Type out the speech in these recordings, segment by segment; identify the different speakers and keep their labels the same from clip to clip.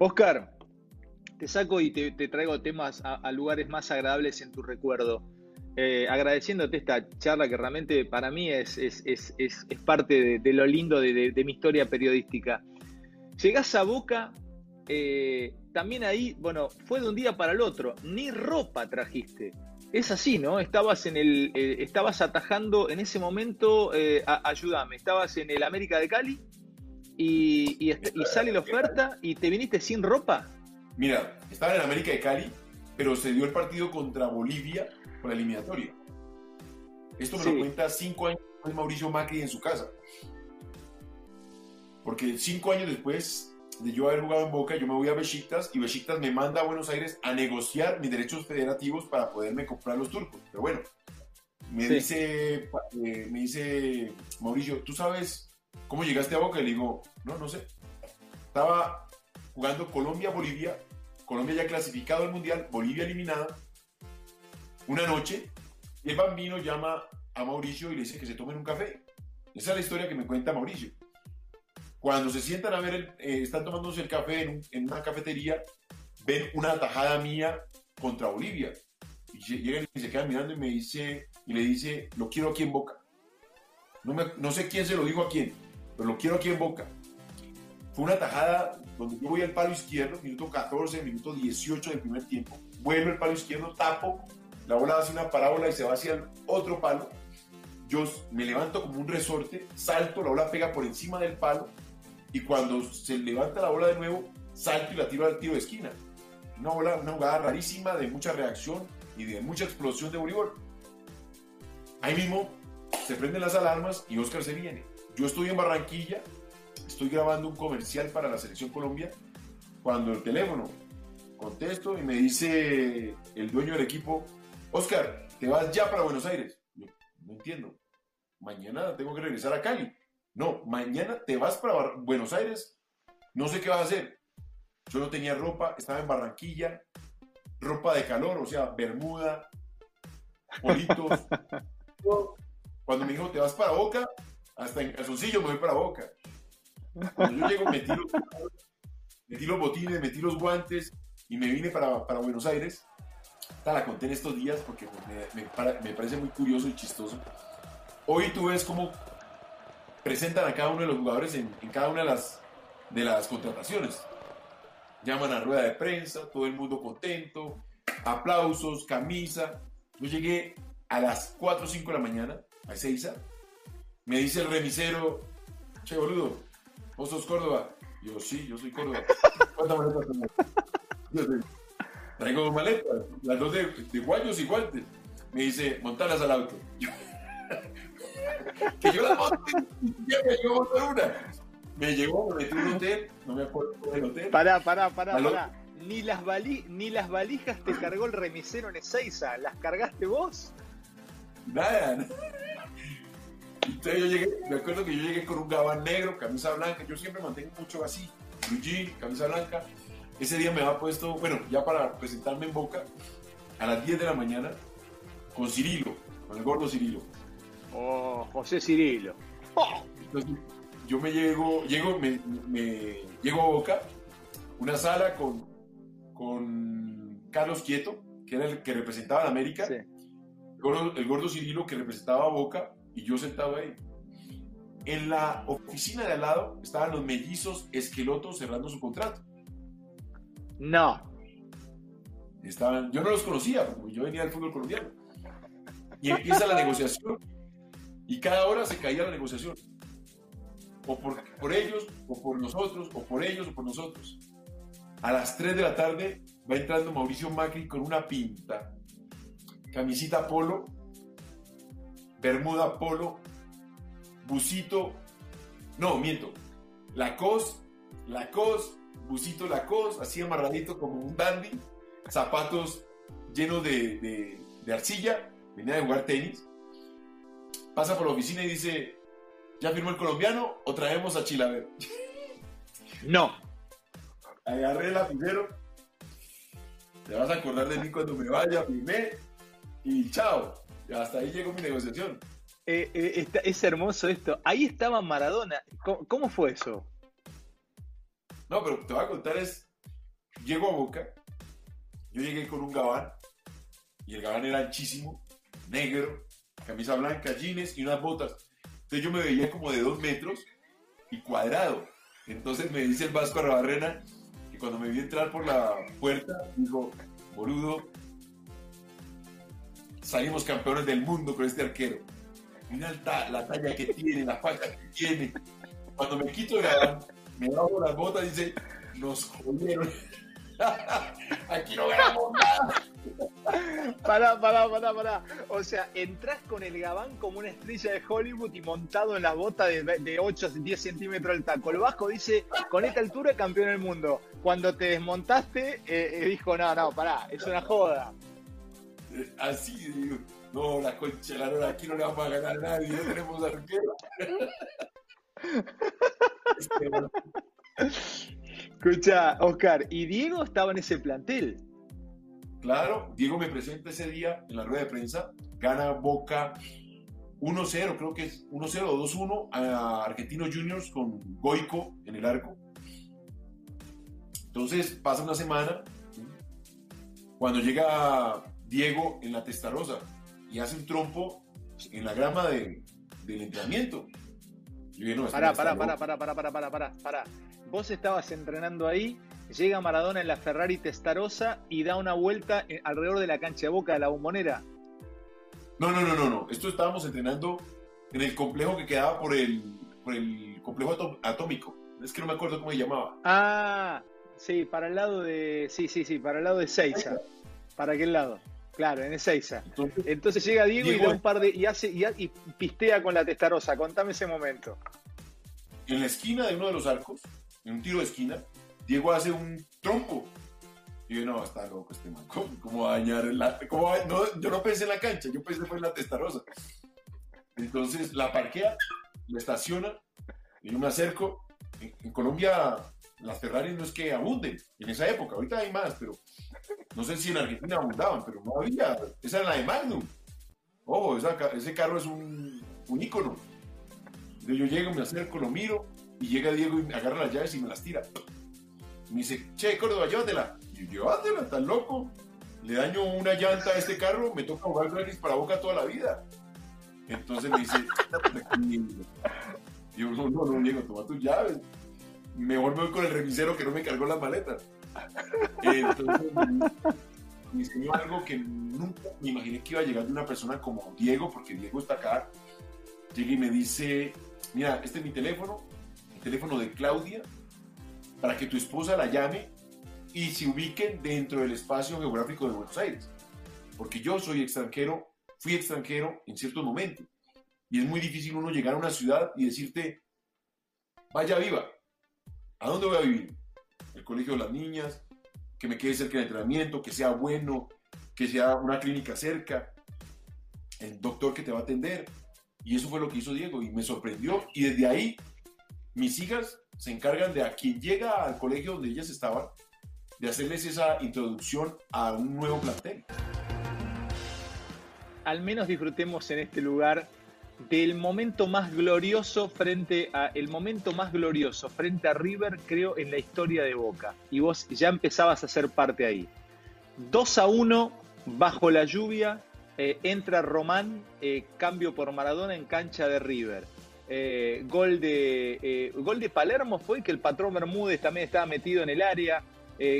Speaker 1: Oscar, te saco y te, traigo temas a, lugares más agradables en tu recuerdo. Eh, agradeciéndote esta charla que realmente para mí es, parte de, lo lindo de, mi historia periodística. Llegás a Boca, eh, también ahí, bueno, fue de un día para el otro, ni ropa trajiste. Es así, ¿no? Estabas en el, eh, estabas atajando en ese momento, ayúdame, estabas en el América de Cali y, sale la oferta y te viniste sin ropa.
Speaker 2: Mira, estaba en América de Cali, pero se dio el partido contra Bolivia por la eliminatoria. Esto me lo cuenta cinco años después Mauricio Macri en su casa. Porque cinco años después de yo haber jugado en Boca, yo me voy a Besiktas y Besiktas me manda a Buenos Aires a negociar mis derechos federativos para poderme comprar los turcos. Pero bueno, me, dice, eh, me dice Mauricio, ¿tú sabes ¿Cómo llegaste a Boca? Y le digo, no, no sé. Estaba jugando Colombia-Bolivia, Colombia ya clasificado al Mundial, Bolivia eliminada, una noche, el bambino llama a Mauricio y le dice que se tomen un café. Esa es la historia que me cuenta Mauricio. Cuando se sientan a ver, eh, están tomándose el café en, en, una cafetería, ven una tajada mía contra Bolivia. Y llegan y se quedan mirando y me dice, y le dice, lo quiero aquí en Boca. No, me, no sé quién se lo dijo a quién, pero lo quiero aquí en Boca. Fue una tajada donde yo voy al palo izquierdo, minuto 14, minuto 18 del primer tiempo. Vuelvo al palo izquierdo, tapo, la bola hace una parábola y se va hacia el otro palo. Yo me levanto como un resorte, salto, la bola pega por encima del palo y cuando se levanta la bola de nuevo, salto y la tiro al tiro de esquina. Una bola, una jugada rarísima de mucha reacción y de mucha explosión de voleibol. Ahí mismo se prenden las alarmas y Oscar se viene. Yo estoy en Barranquilla, estoy grabando un comercial para la Selección Colombia, cuando el teléfono contesto y me dice el dueño del equipo, Oscar, te vas ya para Buenos Aires. no entiendo. Mañana tengo que regresar a Cali. No, mañana te vas para Buenos Aires. No sé qué vas a hacer. Yo no tenía ropa, estaba en Barranquilla, ropa de calor, o sea, bermuda, politos. Cuando me dijo, te vas para Boca, hasta en calzoncillo me voy para Boca. Cuando yo llego, metí los, metí los botines, metí los guantes y me vine para, para Buenos Aires. Esta la conté en estos días porque me, me, parece muy curioso y chistoso. Hoy tú ves cómo presentan a cada uno de los jugadores en, en, cada una de las, de las contrataciones. Llaman a rueda de prensa, todo el mundo contento, aplausos, camisa. Yo llegué a las 4 o 5 de la mañana a Ezeiza, me dice el remisero, che boludo, vos sos Córdoba. Yo, sí, yo soy Córdoba. ¿Cuántas maletas tenés? Yo traigo maletas, las dos de, guayos y guantes. Me dice, montalas al auto. que yo las monte, ya me llegó a montar una. Me llegó, me metí en un hotel, no me acuerdo del hotel.
Speaker 1: Pará, pará, pará, pará. Ni las, ni las valijas te cargó el remisero en Ezeiza, ¿las cargaste vos?
Speaker 2: Nada, entonces yo llegué, me acuerdo que yo llegué con un gabán negro, camisa blanca, yo siempre mantengo mucho así, blue jean, camisa blanca. Ese día me había puesto, bueno, ya para presentarme en Boca, a las 10 de la mañana, con Cirilo, con el gordo Cirilo.
Speaker 1: Oh, José Cirilo.
Speaker 2: Entonces, yo me llego, llego, me, me, llego a Boca, una sala con, con Carlos Quieto, que era el que representaba a América, el, gordo, el gordo Cirilo que representaba a Boca, y yo sentado ahí. En la oficina de al lado estaban los mellizos esquelotos cerrando su contrato.
Speaker 1: No.
Speaker 2: Estaban, yo no los conocía, porque yo venía del fútbol colombiano. Y empieza la negociación. Y cada hora se caía la negociación. O por, por ellos, o por nosotros, o por ellos, o por nosotros. A las 3 de la tarde va entrando Mauricio Macri con una pinta, camisita polo bermuda polo, busito, no, miento, lacos, lacos, busito lacos, así amarradito como un dandy, zapatos llenos de, arcilla, venía de jugar tenis, pasa por la oficina y dice, ¿ya firmó el colombiano o traemos a Chilaver?
Speaker 1: No.
Speaker 2: Agarré el lapicero, te vas a acordar de mí cuando me vaya, firmé y chao hasta ahí llegó mi negociación.
Speaker 1: Eh, eh, es hermoso esto. Ahí estaba Maradona. ¿Cómo, fue eso?
Speaker 2: No, pero te voy a contar es llego a Boca, yo llegué con un gabán, y el gabán era anchísimo, negro, camisa blanca, jeans y unas botas. Entonces yo me veía como de dos metros y cuadrado. Entonces me dice el Vasco Arrabarrena que cuando me vi entrar por la puerta, dijo, boludo, salimos campeones del mundo con este arquero. Mira la talla que tiene, la falta que tiene. Cuando me quito gabán, me bajo las botas dice, nos jodieron. Aquí no ganamos nada.
Speaker 1: Pará, pará, pará, pará. O sea, entras con el gabán como una estrella de Hollywood y montado en la bota de, de 8 10 centímetros el taco. El Vasco dice, con esta altura campeón del mundo. Cuando te desmontaste, eh, eh, dijo, no, no, pará, es una joda.
Speaker 2: Así, digo, no, la concha la lora, aquí no le vamos a ganar a nadie, no tenemos arquero.
Speaker 1: Escucha, Oscar, ¿y Diego estaba en ese plantel?
Speaker 2: Claro, Diego me presenta ese día en la rueda de prensa, gana Boca 1-0, creo que es 1-0 o 2-1 a Argentinos Juniors con Goico en el arco. Entonces pasa una semana, cuando llega Diego en la testarosa y hace un trompo en la grama de, del entrenamiento.
Speaker 1: Pará, pará, pará, pará, pará, pará, pará, pará, pará. Vos estabas entrenando ahí, llega Maradona en la Ferrari Testarosa y da una vuelta alrededor de la cancha de Boca de la Bombonera.
Speaker 2: No, no, no, no, no. Esto estábamos entrenando en el complejo que quedaba por el, por el complejo atómico. Es que no me acuerdo cómo se llamaba.
Speaker 1: Ah, sí, para el lado de. Sí, sí, sí, para el lado de Seiza. ¿Para aquel lado? Claro, en Ezeiza. Entonces, Entonces llega Diego, y da un par de. y hace y, pistea con la testarosa. Contame ese momento.
Speaker 2: En la esquina de uno de los arcos, en un tiro de esquina, Diego hace un trompo. Y yo, no, está loco este man. ¿Cómo, va a dañar la.? no, yo no pensé en la cancha, yo pensé fue en la testarosa. Entonces la parquea, la estaciona, y yo me acerco. en Colombia las Ferrari no es que abunden en esa época, ahorita hay más, pero no sé si en Argentina abundaban, pero no había. Esa era la de Magnum. Ojo, ese carro es un, un ícono. yo llego, me acerco, lo miro, y llega Diego y me agarra las llaves y me las tira. me dice, che, Córdoba, llévatela. Yo, llévatela, tan loco. Le daño una llanta a este carro, me toca jugar gratis para Boca toda la vida. Entonces me dice, yo, no, no, no, Diego, toma tus llaves mejor me voy con el remisero que no me cargó las maletas. Entonces, me enseñó algo que nunca me imaginé que iba a llegar de una persona como Diego, porque Diego está acá. Llega y me dice, mira, este es mi teléfono, el teléfono de Claudia, para que tu esposa la llame y se ubiquen dentro del espacio geográfico de Buenos Aires. Porque yo soy extranjero, fui extranjero en ciertos momentos. Y es muy difícil uno llegar a una ciudad y decirte, vaya viva, ¿A dónde voy a vivir? El colegio de las niñas, que me quede cerca del entrenamiento, que sea bueno, que sea una clínica cerca, el doctor que te va a atender. Y eso fue lo que hizo Diego y me sorprendió. Y desde ahí, mis hijas se encargan de a quien llega al colegio donde ellas estaban, de hacerles esa introducción a un nuevo plantel.
Speaker 1: Al menos disfrutemos en este lugar del momento más glorioso frente a el momento más glorioso frente a River, creo, en la historia de Boca. Y vos ya empezabas a ser parte ahí. 2 a 1 bajo la lluvia, eh, entra Román, eh, cambio por Maradona en cancha de River. Eh, gol, de, gol de Palermo fue que el patrón Bermúdez también estaba metido en el área.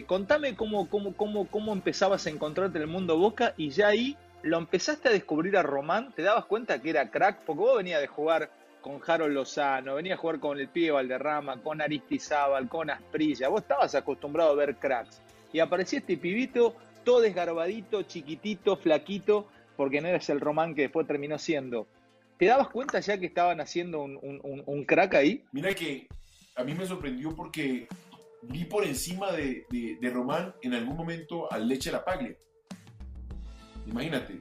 Speaker 1: contame cómo, cómo, cómo, cómo empezabas a encontrarte en el mundo Boca y ya ahí lo empezaste a descubrir a Román, te dabas cuenta que era crack, porque vos venías de jugar con Harold Lozano, venías a jugar con el pibe Valderrama, con Aristizábal, con Asprilla, vos estabas acostumbrado a ver cracks. Y aparecía este pibito, todo desgarbadito, chiquitito, flaquito, porque no eres el Román que después terminó siendo. ¿Te dabas cuenta ya que estaban haciendo un, crack ahí?
Speaker 2: Mira que a mí me sorprendió porque vi por encima de, de Román en algún momento al Leche La Paglia. Imagínate.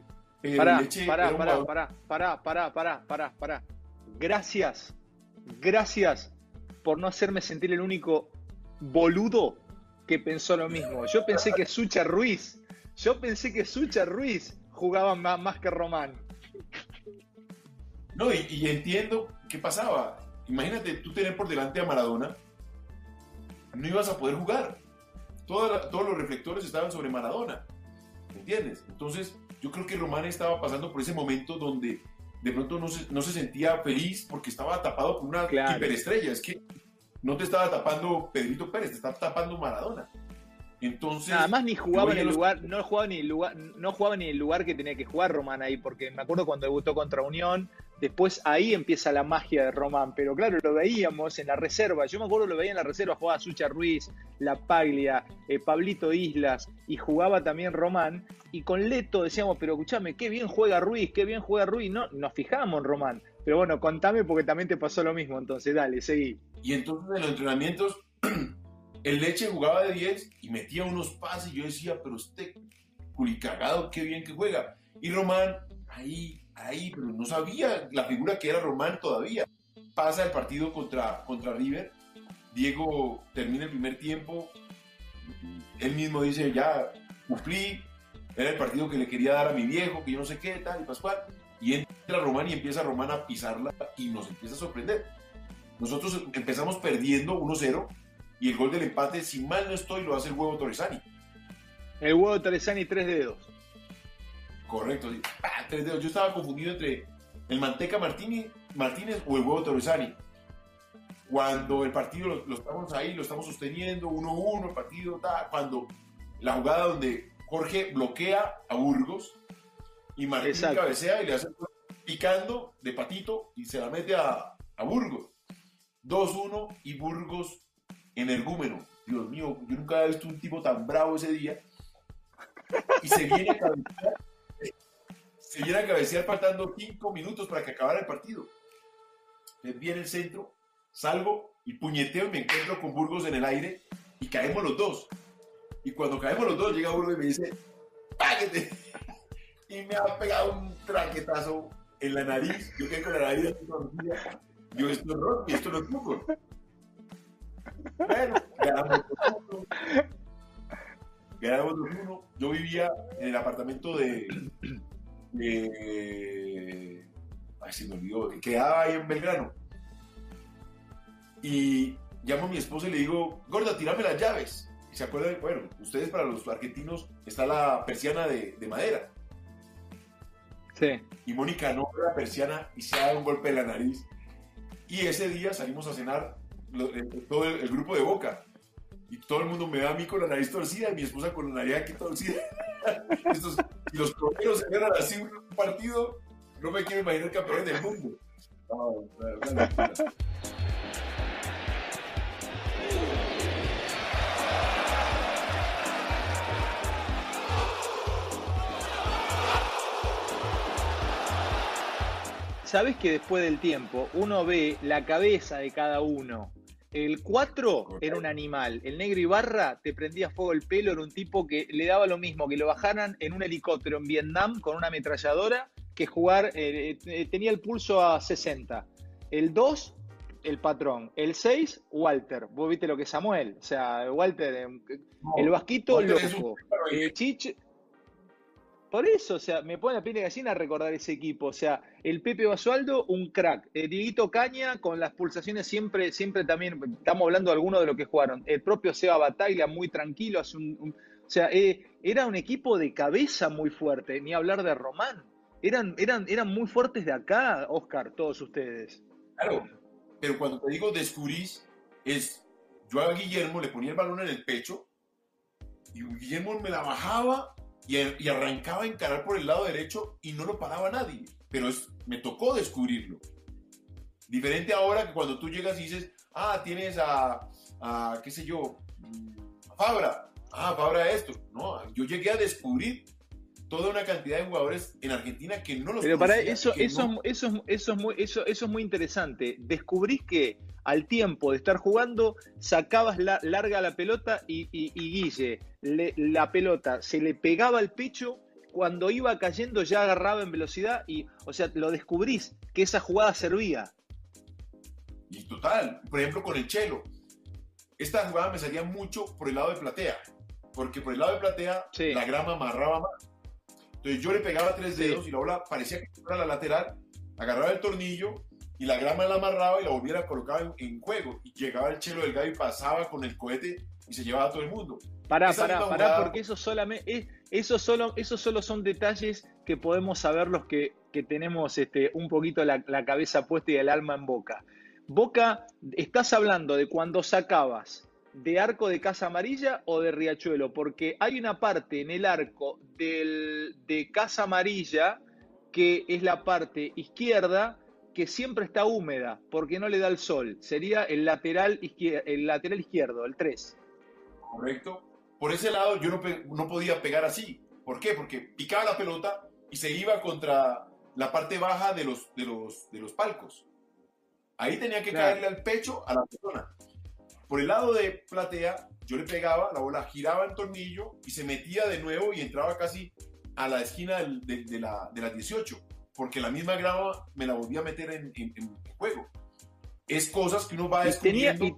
Speaker 1: Pará, pará, pará, pará, pará, pará, pará, pará, pará. Gracias, gracias por no hacerme sentir el único boludo que pensó lo mismo. Yo pensé que Sucha Ruiz, yo pensé que Sucha Ruiz jugaba más, más que Román.
Speaker 2: No, y, y, entiendo qué pasaba. Imagínate tú tener por delante a Maradona, no ibas a poder jugar. todos los reflectores estaban sobre Maradona. ¿Me entiendes? Entonces, yo creo que Román estaba pasando por ese momento donde de pronto no se, no se sentía feliz porque estaba tapado por una hiperestrella. Es que no te estaba tapando Pedrito Pérez, te estaba tapando Maradona. Entonces,
Speaker 1: Nada más ni jugaba en el lugar, no jugaba ni el lugar, no jugaba ni el lugar que tenía que jugar Román ahí, porque me acuerdo cuando debutó contra Unión, después ahí empieza la magia de Román, pero claro, lo veíamos en la reserva, yo me acuerdo lo veía en la reserva, jugaba Sucha Ruiz, La Paglia, eh, Pablito Islas, y jugaba también Román, y con Leto decíamos, pero escúchame, qué bien juega Ruiz, qué bien juega Ruiz, no, nos fijamos en Román, pero bueno, contame porque también te pasó lo mismo, entonces dale, seguí.
Speaker 2: Y entonces en los entrenamientos El Leche jugaba de 10 y metía unos pases y yo decía, pero este culicagado, qué bien que juega. Y Román, ahí, ahí, pero no sabía la figura que era Román todavía. Pasa el partido contra, contra River. Diego termina el primer tiempo. Él mismo dice, ya cumplí. Era el partido que le quería dar a mi viejo, que yo no sé qué, tal, y Pascual. Y entra Román y empieza Román a pisarla y nos empieza a sorprender. Nosotros empezamos perdiendo 1-0 y el gol del empate, si mal no estoy, lo hace el huevo Torresani.
Speaker 1: El huevo Torresani, tres dedos.
Speaker 2: Correcto, ah, tres dedos. Yo estaba confundido entre el Manteca Martínez, Martínez o el huevo Torresani. Cuando el partido lo, estamos ahí, lo estamos sosteniendo, 1-1, el partido, cuando la jugada donde Jorge bloquea a Burgos y Martín cabecea y le hace picando de patito y se la mete a, a Burgos. 2-1 y Burgos energúmeno. Dios mío, yo nunca había visto un tipo tan bravo ese día. Y se viene a cabecear, se viene a cabecear faltando cinco minutos para que acabara el partido. Entonces viene el centro, salgo y puñeteo y me encuentro con Burgos en el aire y caemos los dos. Y cuando caemos los dos, llega Burgos y me dice, ¡páguete! Y me ha pegado un traquetazo en la nariz. Yo quedé con la nariz Yo, esto es rock y esto no es fútbol. Bueno, ganamos 2-1. Yo vivía en el apartamento de. Ay, se me olvidó. Quedaba ahí en Belgrano. Y llamo a mi esposa y le digo, Gorda, tirame las llaves. Y se acuerda, bueno, ustedes para los argentinos está la persiana de, de madera.
Speaker 1: Sí.
Speaker 2: Y Mónica no la persiana y se da un golpe en la nariz. Y ese día salimos a cenar eh, todo el, grupo de Boca. Y todo el mundo me da a mí con la nariz torcida y mi esposa con la nariz aquí torcida. Y los coreanos se ganan así un partido, no me quiero imaginar campeón del mundo.
Speaker 1: Sabes que después del tiempo uno ve la cabeza de cada uno el 4 era un animal. El negro Ibarra te prendía fuego el pelo, era un tipo que le daba lo mismo que lo bajaran en un helicóptero en Vietnam con una ametralladora que jugar, eh, eh, tenía el pulso a 60. El 2, el patrón. El 6, Walter. Vos viste lo que es Samuel. O sea, Walter, eh, el vasquito loco. Chich, por eso, o sea, me pone la piel de gallina recordar ese equipo. O sea, el Pepe Basualdo, un crack. Eh, Dieguito Caña, con las pulsaciones siempre, siempre también, estamos hablando de algunos de lo que jugaron. El propio Seba Bataglia, muy tranquilo. Hace un, o sea, eh, era un equipo de cabeza muy fuerte, ni hablar de Román. Eran, eran, eran muy fuertes de acá, Oscar, todos ustedes.
Speaker 2: Claro, pero cuando te digo descubrís, es yo a Guillermo le ponía el balón en el pecho y Guillermo me la bajaba y, arrancaba a encarar por el lado derecho y no lo paraba nadie. Pero me tocó descubrirlo. Diferente ahora que cuando tú llegas y dices, ah, tienes a, a qué sé yo, a Fabra. Ah, Fabra esto. No, yo llegué a descubrir toda una cantidad de jugadores en Argentina que no los
Speaker 1: Pero para eso, eso, eso, eso, es muy, eso, eso es muy interesante. Descubrís que al tiempo de estar jugando, sacabas la, larga la pelota y, Guille, la pelota se le pegaba al pecho, cuando iba cayendo ya agarraba en velocidad y, o sea, lo descubrís, que esa jugada servía.
Speaker 2: Y total, por ejemplo con el Chelo, esta jugada me salía mucho por el lado de platea, porque por el lado de platea la grama amarraba más. Entonces yo le pegaba tres dedos y la bola parecía que fuera la lateral, agarraba el tornillo y la grama la amarraba y la volviera a colocar en, juego. Y llegaba el Chelo Delgado y pasaba con el cohete y se llevaba a todo el mundo.
Speaker 1: Pará, pará, pará, porque eso solamente, eso solo, eso solo son detalles que podemos saber los que, tenemos este, un poquito la, cabeza puesta y el alma en boca. Boca, estás hablando de cuando sacabas de arco de Casa Amarilla o de Riachuelo, porque hay una parte en el arco de Casa Amarilla que es la parte izquierda que siempre está húmeda porque no le da el sol. Sería el lateral, el lateral izquierdo, el 3.
Speaker 2: Correcto. Por ese lado yo no, podía pegar así. ¿Por qué? Porque picaba la pelota y se iba contra la parte baja de los, de los, de los palcos. Ahí tenía que caerle al pecho a la persona. Por el lado de platea, yo le pegaba, la bola giraba en tornillo y se metía de nuevo y entraba casi a la esquina de, la, de las 18, porque la misma grava me la volvía a meter en, juego. Es cosas que uno va descubriendo.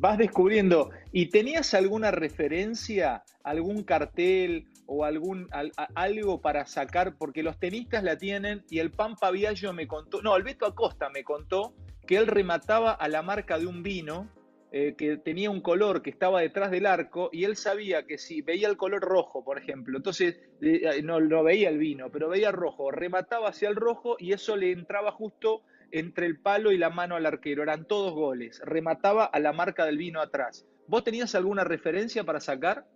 Speaker 1: Vas descubriendo. ¿Y tenías alguna referencia, algún cartel o algún algo para sacar? Porque los tenistas la tienen y el Pampa Viallo me contó, no, Alberto Acosta me contó que él remataba a la marca de un vino eh, que tenía un color que estaba detrás del arco y él sabía que si veía el color rojo, por ejemplo, entonces eh, no, no veía el vino, pero veía rojo, remataba hacia el rojo y eso le entraba justo entre el palo y la mano al arquero. Eran todos goles. Remataba a la marca del vino atrás. ¿Vos tenías alguna referencia para sacar?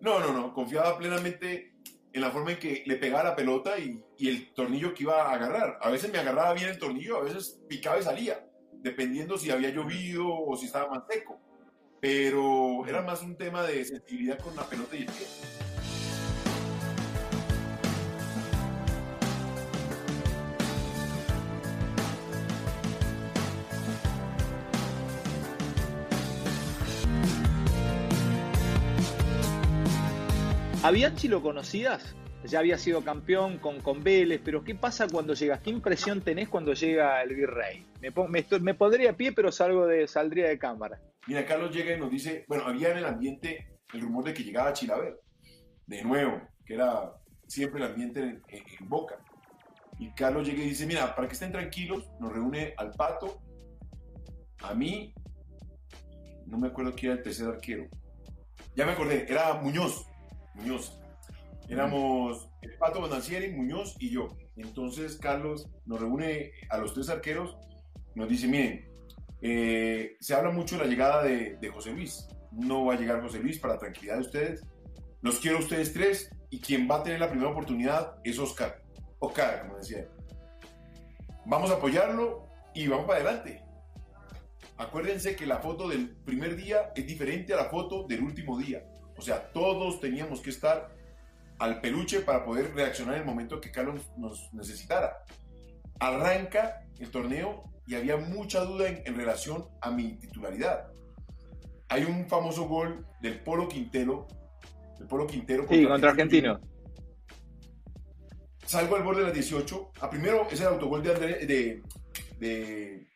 Speaker 2: No, no, no. Confiaba plenamente en la forma en que le pegaba la pelota y, el tornillo que iba a agarrar. A veces me agarraba bien el tornillo, a veces picaba y salía, dependiendo si había llovido o si estaba más seco. Pero era más un tema de sensibilidad con la pelota y el pie.
Speaker 1: ¿A Bianchi lo conocías? Ya había sido campeón con, con Vélez, pero ¿qué pasa cuando llegas? ¿Qué impresión tenés cuando llega el virrey? Me, me, pondría a pie, pero salgo de, saldría de cámara.
Speaker 2: Mira, Carlos llega y nos dice, bueno, había en el ambiente el rumor de que llegaba Chilaver, de nuevo, que era siempre el ambiente en, en Boca. Y Carlos llega y dice, mira, para que estén tranquilos, nos reúne al Pato, a mí, no me acuerdo quién era el tercer arquero. Ya me acordé, era Muñoz. Muñoz. Éramos el Pato Bonancieri, Muñoz y yo. Entonces Carlos nos reúne a los tres arqueros, nos dice, miren, eh, se habla mucho de la llegada de, José Luis. No va a llegar José Luis para tranquilidad de ustedes. Los quiero a ustedes tres y quien va a tener la primera oportunidad es Oscar. Oscar, como decía. Vamos a apoyarlo y vamos para adelante. Acuérdense que la foto del primer día es diferente a la foto del último día. O sea, todos teníamos que estar al peluche para poder reaccionar en el momento que Carlos nos necesitara. Arranca el torneo y había mucha duda en, relación a mi titularidad. Hay un famoso gol del Polo Quintero, del Polo Quintero
Speaker 1: contra, sí, contra Argentino.
Speaker 2: Salgo al borde de las 18. A primero es el autogol de, de,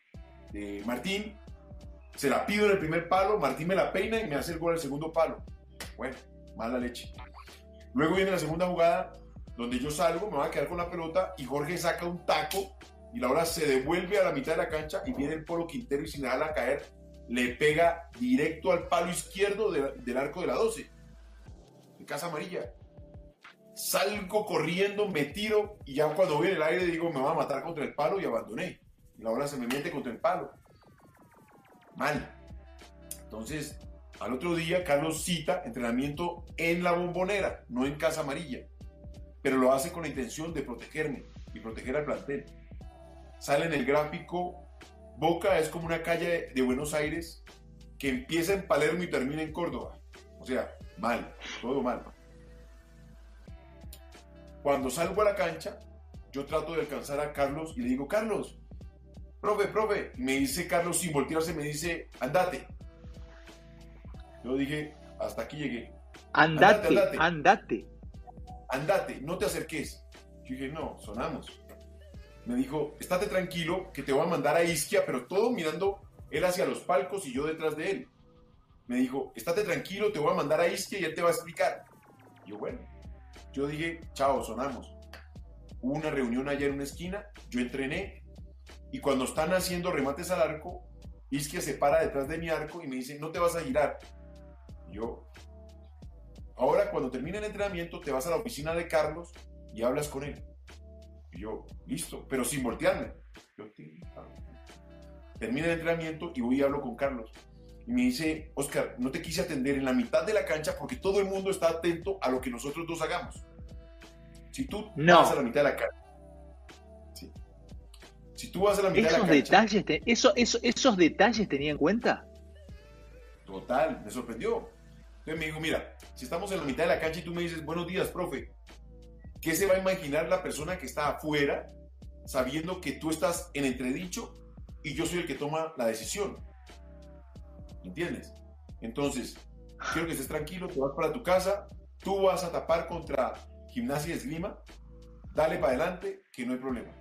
Speaker 2: de Martín. Se la pido en el primer palo. Martín me la peina y me hace el gol al segundo palo. Bueno, mala leche. Luego viene la segunda jugada donde yo salgo, me voy a quedar con la pelota y Jorge saca un taco y la bola se devuelve a la mitad de la cancha y viene el Polo Quintero y sin dejarla caer le pega directo al palo izquierdo del arco de la 12, de Casa Amarilla. Salgo corriendo, me tiro y ya cuando viene el aire digo me va a matar contra el palo y abandoné. Y la bola se me mete contra el palo. Mal. Entonces, al otro día, Carlos cita entrenamiento en la bombonera, no en Casa Amarilla, pero lo hace con la intención de protegerme y proteger al plantel. Sale en el gráfico, Boca es como una calle de Buenos Aires que empieza en Palermo y termina en Córdoba. O sea, mal, todo mal. Cuando salgo a la cancha, yo trato de alcanzar a Carlos y le digo, Carlos, profe, profe, me dice Carlos sin voltearse, me dice, andate. Yo dije, hasta aquí llegué.
Speaker 1: Andate, andate, andate.
Speaker 2: Andate, no te acerques. Yo dije, no, sonamos. Me dijo, estate tranquilo, que te voy a mandar a Isquia, pero todo mirando él hacia los palcos y yo detrás de él. Me dijo, estate tranquilo, te voy a mandar a Isquia y él te va a explicar. yo, bueno, yo dije, chao, sonamos. Hubo una reunión allá en una esquina, yo entrené y cuando están haciendo remates al arco, Isquia se para detrás de mi arco y me dice, no te vas a girar, Yo, ahora cuando termine el entrenamiento, te vas a la oficina de Carlos y hablas con él. Y yo, listo, pero sin voltearme. Yo, termina el entrenamiento y voy y hablo con Carlos. Y me dice, Oscar, no te quise atender en la mitad de la cancha porque todo el mundo está atento a lo que nosotros dos hagamos. Si tú vas a la mitad de la cancha. Si tú vas a la mitad de la cancha.
Speaker 1: Detalles eso, ¿Esos detalles tenía en cuenta?
Speaker 2: Total, me sorprendió. Me dijo, mira, si estamos en la mitad de la cancha y tú me dices, buenos días, profe, ¿qué se va a imaginar la persona que está afuera sabiendo que tú estás en entredicho y yo soy el que toma la decisión? ¿Entiendes? Entonces, quiero que estés tranquilo, te vas para tu casa, tú vas a tapar contra gimnasia y esgrima, dale para adelante, que no hay problema.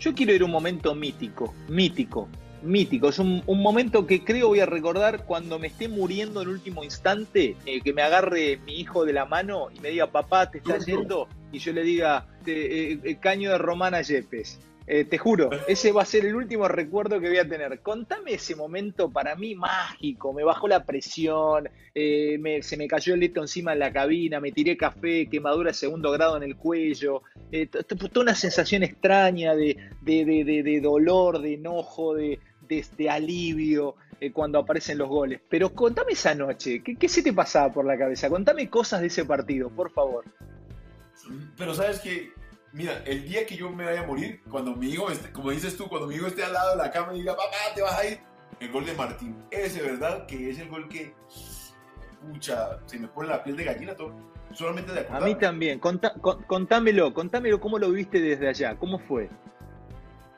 Speaker 1: Yo quiero ir a un momento mítico, mítico, mítico. Es un, momento que creo voy a recordar cuando me esté muriendo en último instante, eh, que me agarre mi hijo de la mano y me diga, papá, te está yendo, y yo le diga, eh, eh, caño de Romana Yepes. Eh, te juro, ese va a ser el último recuerdo que voy a tener. Contame ese momento para mí mágico. Me bajó la presión, eh, se me cayó el leto encima en la cabina, me tiré café, quemadura de segundo grado en el cuello. Eh, toda una sensación extraña de, dolor, de enojo, de, alivio cuando aparecen los goles. Pero contame esa noche, ¿qué, ¿qué se te pasaba por la cabeza? Contame cosas de ese partido, por favor.
Speaker 2: Pero sabes que mira, el día que yo me vaya a morir, cuando mi hijo, esté, como dices tú, cuando mi hijo esté al lado de la cama y diga, papá, te vas a ir, el gol de Martín. Ese, ¿verdad? Que es el gol que, pucha, se me pone la piel de gallina todo. Solamente de
Speaker 1: A mí también. contámelo, contámelo cómo lo viste desde allá. ¿Cómo fue?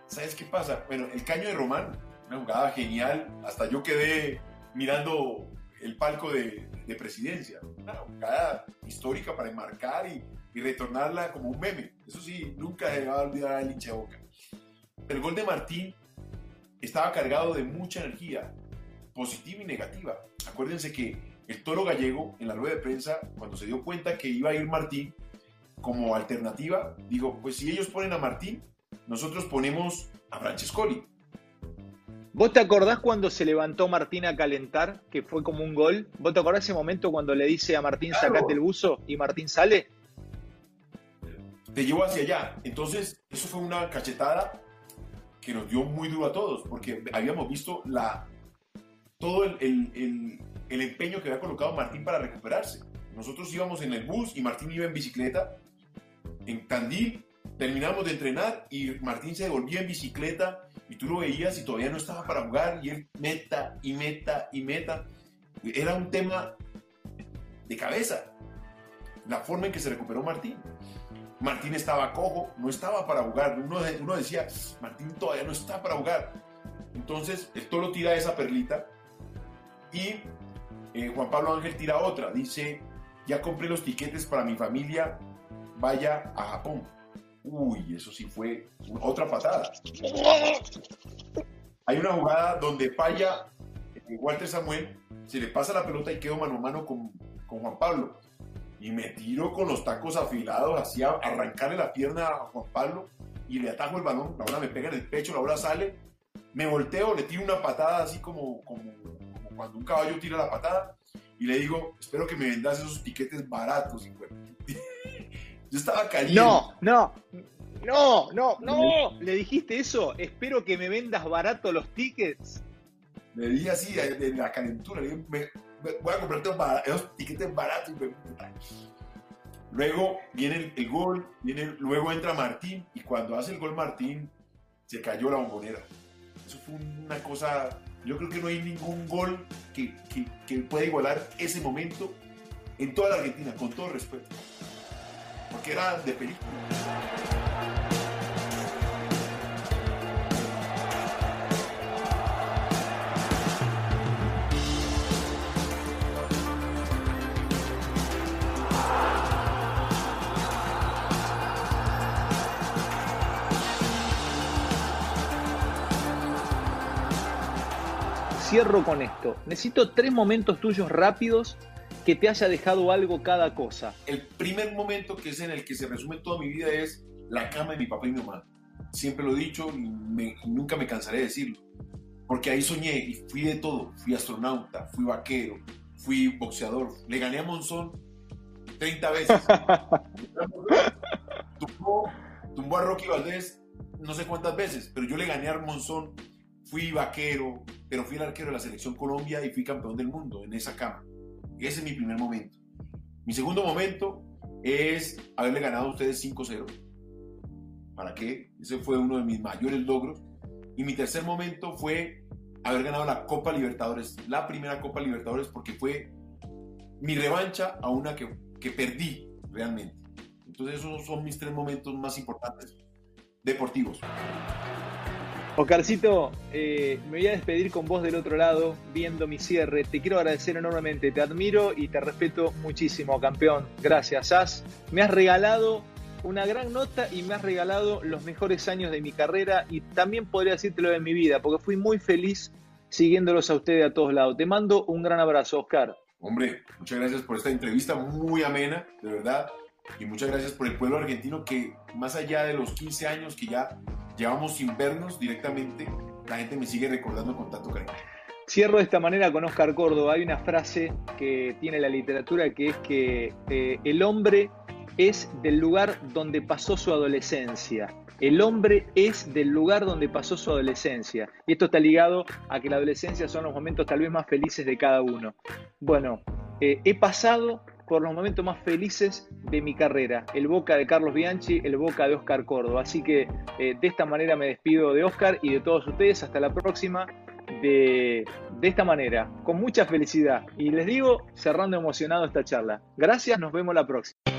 Speaker 2: ¿Sabes qué pasa? Bueno, el caño de Román, una jugada genial. Hasta yo quedé mirando el palco de, de presidencia. Una jugada histórica para enmarcar y y retornarla como un meme. Eso sí, nunca se va a olvidar el hincha boca. El gol de Martín estaba cargado de mucha energía, positiva y negativa. Acuérdense que el toro gallego, en la rueda de prensa, cuando se dio cuenta que iba a ir Martín como alternativa, dijo, pues si ellos ponen a Martín, nosotros ponemos a Francescoli.
Speaker 1: ¿Vos te acordás cuando se levantó Martín a calentar, que fue como un gol? ¿Vos te acordás ese momento cuando le dice a Martín, sacate el buzo y Martín sale?
Speaker 2: Te llevo hacia allá. Entonces, eso fue una cachetada que nos dio muy duro a todos, porque habíamos visto la, todo el, el, el, empeño que había colocado Martín para recuperarse. Nosotros íbamos en el bus y Martín iba en bicicleta en Tandil, terminamos de entrenar y Martín se devolvía en bicicleta y tú lo veías y todavía no estaba para jugar y él meta y meta y meta. Era un tema de cabeza, la forma en que se recuperó Martín. Martín estaba cojo, no estaba para jugar. Uno, decía, Martín todavía no está para jugar. Entonces, el toro tira esa perlita y eh, Juan Pablo Ángel tira otra. Dice, ya compré los tiquetes para mi familia, vaya a Japón. Uy, eso sí fue otra patada. Hay una jugada donde falla eh, Walter Samuel, se le pasa la pelota y quedó mano a mano con, con Juan Pablo y me tiro con los tacos afilados, así a arrancarle la pierna a Juan Pablo y le atajo el balón, la bola me pega en el pecho, la bola sale, me volteo, le tiro una patada así como, como, cuando un caballo tira la patada y le digo, espero que me vendas esos tiquetes baratos. Yo estaba caliente.
Speaker 1: No, no, no, no, no. ¿Le dijiste eso? Espero que me vendas barato los tickets.
Speaker 2: Le dije así, en la calentura. Le dije, me, voy a comprarte esos tiquetes baratos. Luego viene el, gol, luego entra Martín y cuando hace el gol Martín se cayó la bombonera. Eso fue una cosa, yo creo que no hay ningún gol que, que, que pueda igualar ese momento en toda la Argentina, con todo respeto. Porque era de película.
Speaker 1: Cierro con esto. Necesito tres momentos tuyos rápidos que te haya dejado algo cada cosa.
Speaker 2: El primer momento que es en el que se resume toda mi vida es la cama de mi papá y mi mamá. Siempre lo he dicho y, nunca me cansaré de decirlo. Porque ahí soñé y fui de todo. Fui astronauta, fui vaquero, fui boxeador. Le gané a Monzón 30 veces. tumbó, tumbó a Rocky Valdés no sé cuántas veces, pero yo le gané a Monzón. Fui vaquero, pero fui el arquero de la selección Colombia y fui campeón del mundo en esa cama. Ese es mi primer momento. Mi segundo momento es haberle ganado a ustedes 5-0. ¿Para qué? Ese fue uno de mis mayores logros. Y mi tercer momento fue haber ganado la Copa Libertadores, la primera Copa Libertadores, porque fue mi revancha a una que, que perdí realmente. Entonces esos son mis tres momentos más importantes deportivos.
Speaker 1: Oscarcito, eh, me voy a despedir con vos del otro lado, viendo mi cierre. Te quiero agradecer enormemente, te admiro y te respeto muchísimo, campeón. Gracias, As. Me has regalado una gran nota y me has regalado los mejores años de mi carrera y también podría decírtelo de mi vida, porque fui muy feliz siguiéndolos a ustedes a todos lados. Te mando un gran abrazo, Oscar.
Speaker 2: Hombre, muchas gracias por esta entrevista muy amena, de verdad. Y muchas gracias por el pueblo argentino que más allá de los 15 años que ya llevamos sin vernos directamente, la gente me sigue recordando con tanto cariño.
Speaker 1: Cierro de esta manera con Oscar Córdoba. Hay una frase que tiene la literatura que es que eh, el hombre es del lugar donde pasó su adolescencia. El hombre es del lugar donde pasó su adolescencia. Y esto está ligado a que la adolescencia son los momentos tal vez más felices de cada uno. Bueno, eh, he pasado por los momentos más felices de mi carrera. El Boca de Carlos Bianchi, el Boca de Oscar Córdoba. Así que eh, de esta manera me despido de Oscar y de todos ustedes. Hasta la próxima. De, de esta manera, con mucha felicidad. Y les digo, cerrando emocionado esta charla. Gracias, nos vemos la próxima.